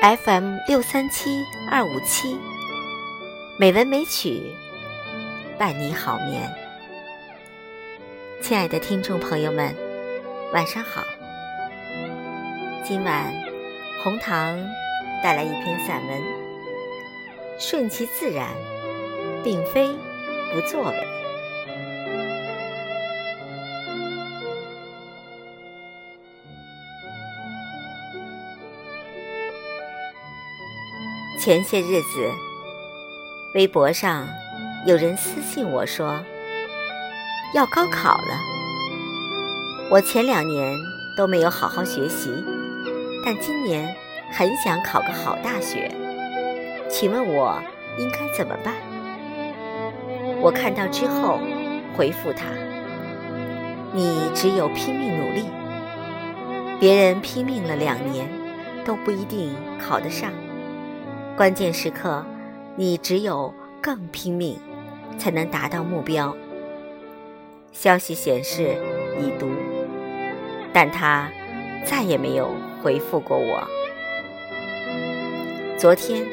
FM 六三七二五七，美文美曲伴你好眠。亲爱的听众朋友们，晚上好。今晚红糖带来一篇散文，《顺其自然，并非不作为》。前些日子，微博上有人私信我说要高考了。我前两年都没有好好学习，但今年很想考个好大学，请问我应该怎么办？我看到之后回复他：你只有拼命努力，别人拼命了两年都不一定考得上。关键时刻，你只有更拼命，才能达到目标。消息显示已读，但他再也没有回复过我。昨天，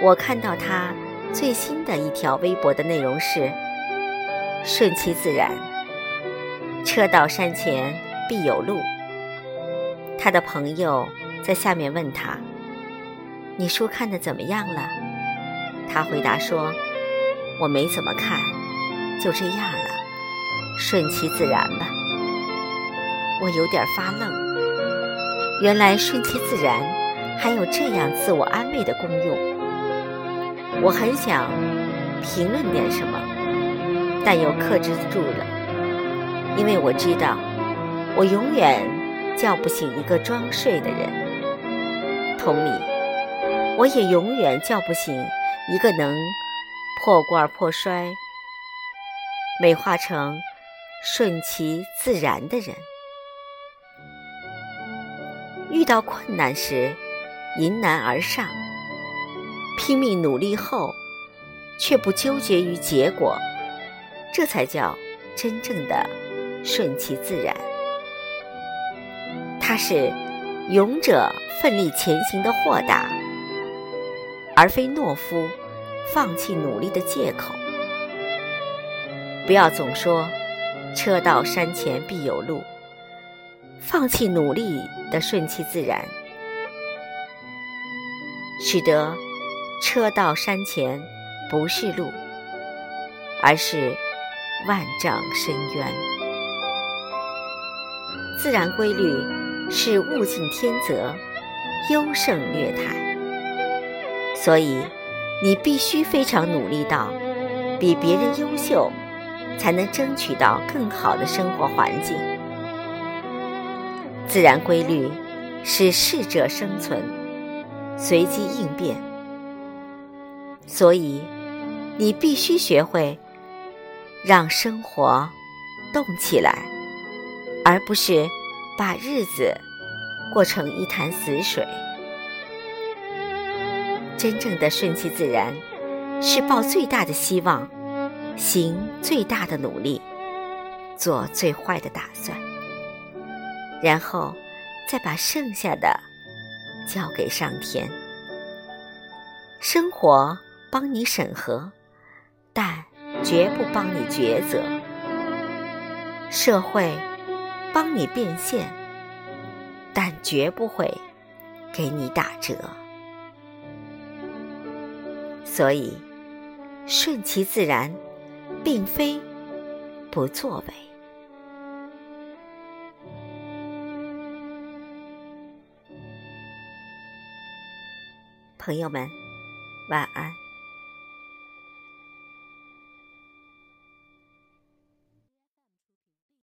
我看到他最新的一条微博的内容是：“顺其自然，车到山前必有路。”他的朋友在下面问他。你书看的怎么样了？他回答说：“我没怎么看，就这样了，顺其自然吧。”我有点发愣，原来顺其自然还有这样自我安慰的功用。我很想评论点什么，但又克制住了，因为我知道，我永远叫不醒一个装睡的人。同理。我也永远叫不醒一个能破罐破摔、美化成顺其自然的人。遇到困难时，迎难而上，拼命努力后，却不纠结于结果，这才叫真正的顺其自然。它是勇者奋力前行的豁达。而非懦夫放弃努力的借口。不要总说“车到山前必有路”，放弃努力的顺其自然，使得车到山前不是路，而是万丈深渊。自然规律是物竞天择，优胜劣汰。所以，你必须非常努力到比别人优秀，才能争取到更好的生活环境。自然规律是适者生存，随机应变。所以，你必须学会让生活动起来，而不是把日子过成一潭死水。真正的顺其自然，是抱最大的希望，行最大的努力，做最坏的打算，然后再把剩下的交给上天。生活帮你审核，但绝不帮你抉择；社会帮你变现，但绝不会给你打折。所以，顺其自然，并非不作为。朋友们，晚安。